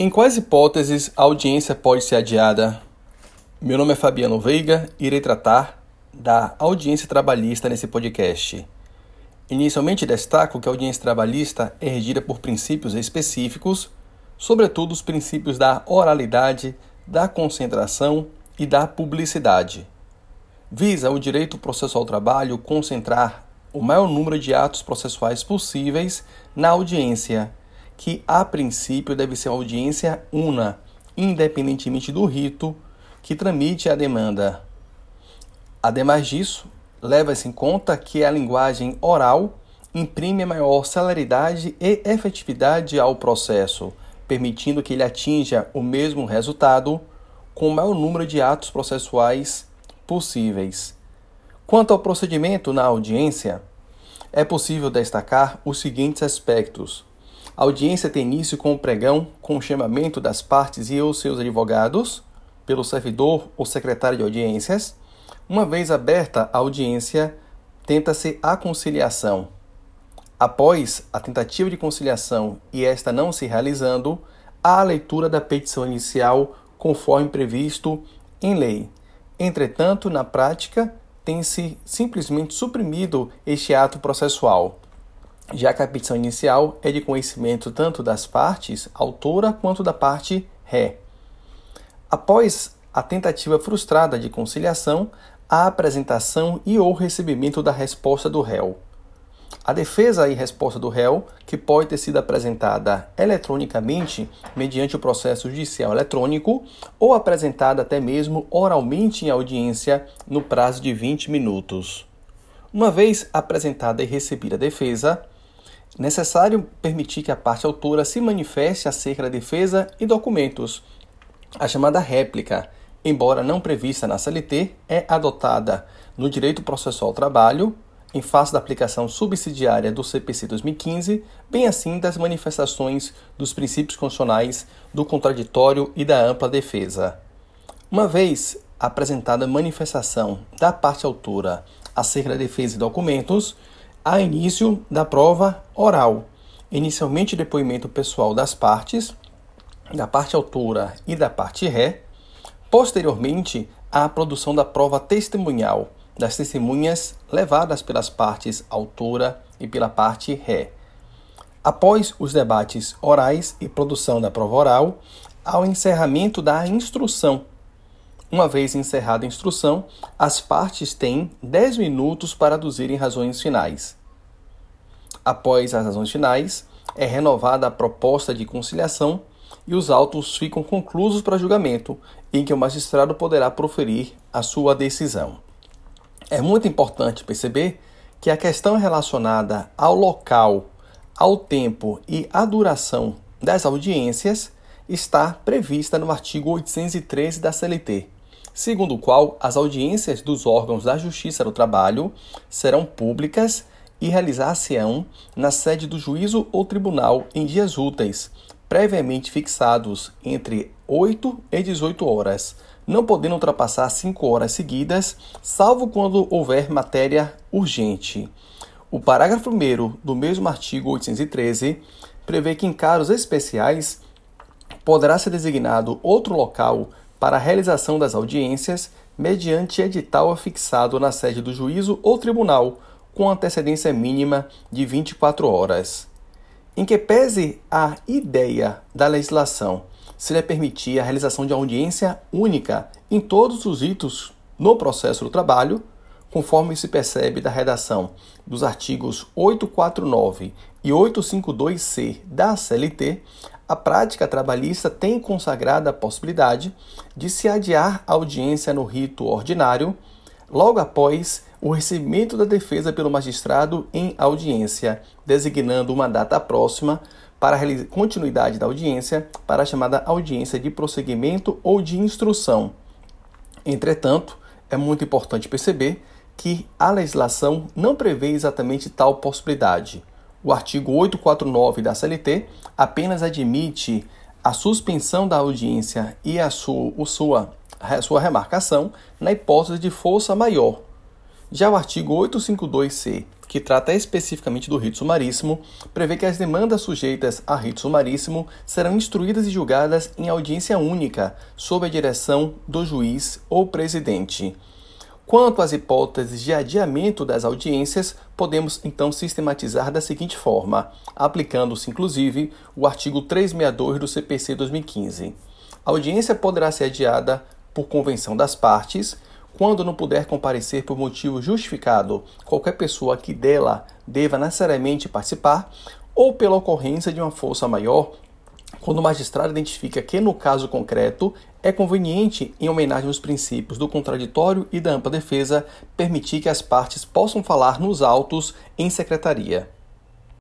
Em quais hipóteses a audiência pode ser adiada? Meu nome é Fabiano Veiga e irei tratar da audiência trabalhista nesse podcast. Inicialmente destaco que a audiência trabalhista é regida por princípios específicos, sobretudo os princípios da oralidade, da concentração e da publicidade. Visa o direito processual ao trabalho concentrar o maior número de atos processuais possíveis na audiência que a princípio deve ser audiência una, independentemente do rito que tramite a demanda. Ademais disso, leva-se em conta que a linguagem oral imprime maior celeridade e efetividade ao processo, permitindo que ele atinja o mesmo resultado com o maior número de atos processuais possíveis. Quanto ao procedimento na audiência, é possível destacar os seguintes aspectos: a audiência tem início com o pregão, com o chamamento das partes e os seus advogados, pelo servidor ou secretário de audiências. Uma vez aberta a audiência, tenta-se a conciliação. Após a tentativa de conciliação e esta não se realizando, há a leitura da petição inicial conforme previsto em lei. Entretanto, na prática, tem-se simplesmente suprimido este ato processual já que a petição inicial é de conhecimento tanto das partes autora quanto da parte ré. Após a tentativa frustrada de conciliação, a apresentação e ou recebimento da resposta do réu. A defesa e resposta do réu, que pode ter sido apresentada eletronicamente mediante o processo judicial eletrônico ou apresentada até mesmo oralmente em audiência no prazo de 20 minutos. Uma vez apresentada e recebida a defesa, necessário permitir que a parte autora se manifeste acerca da defesa e documentos. A chamada réplica, embora não prevista na CLT, é adotada no direito processual ao trabalho, em face da aplicação subsidiária do CPC 2015, bem assim das manifestações dos princípios constitucionais do contraditório e da ampla defesa. Uma vez apresentada a manifestação da parte autora acerca da defesa e documentos, a início da prova oral. Inicialmente, depoimento pessoal das partes, da parte autora e da parte ré. Posteriormente, a produção da prova testemunhal, das testemunhas levadas pelas partes autora e pela parte ré. Após os debates orais e produção da prova oral, ao encerramento da instrução. Uma vez encerrada a instrução, as partes têm 10 minutos para aduzirem razões finais. Após as razões finais, é renovada a proposta de conciliação e os autos ficam conclusos para julgamento, em que o magistrado poderá proferir a sua decisão. É muito importante perceber que a questão relacionada ao local, ao tempo e à duração das audiências está prevista no artigo 813 da CLT, segundo o qual as audiências dos órgãos da Justiça do Trabalho serão públicas e realizar-se-ão na sede do juízo ou tribunal em dias úteis, previamente fixados entre 8 e 18 horas, não podendo ultrapassar 5 horas seguidas, salvo quando houver matéria urgente. O parágrafo 1 do mesmo artigo 813 prevê que em casos especiais poderá ser designado outro local para a realização das audiências mediante edital afixado na sede do juízo ou tribunal, com antecedência mínima de 24 horas. Em que pese a ideia da legislação seria permitir a realização de audiência única em todos os ritos no processo do trabalho, conforme se percebe da redação dos artigos 849 e 852C da CLT, a prática trabalhista tem consagrada a possibilidade de se adiar a audiência no rito ordinário logo após o recebimento da defesa pelo magistrado em audiência, designando uma data próxima para a continuidade da audiência, para a chamada audiência de prosseguimento ou de instrução. Entretanto, é muito importante perceber que a legislação não prevê exatamente tal possibilidade. O artigo 849 da CLT apenas admite a suspensão da audiência e a sua, a sua, a sua remarcação na hipótese de força maior, já o artigo 852C que trata especificamente do rito sumaríssimo, prevê que as demandas sujeitas a rito sumaríssimo serão instruídas e julgadas em audiência única, sob a direção do juiz ou presidente. Quanto às hipóteses de adiamento das audiências, podemos então sistematizar da seguinte forma, aplicando-se inclusive o artigo 362 do CPC 2015. A audiência poderá ser adiada por convenção das partes, quando não puder comparecer por motivo justificado qualquer pessoa que dela deva necessariamente participar, ou pela ocorrência de uma força maior, quando o magistrado identifica que, no caso concreto, é conveniente, em homenagem aos princípios do contraditório e da ampla defesa, permitir que as partes possam falar nos autos em secretaria.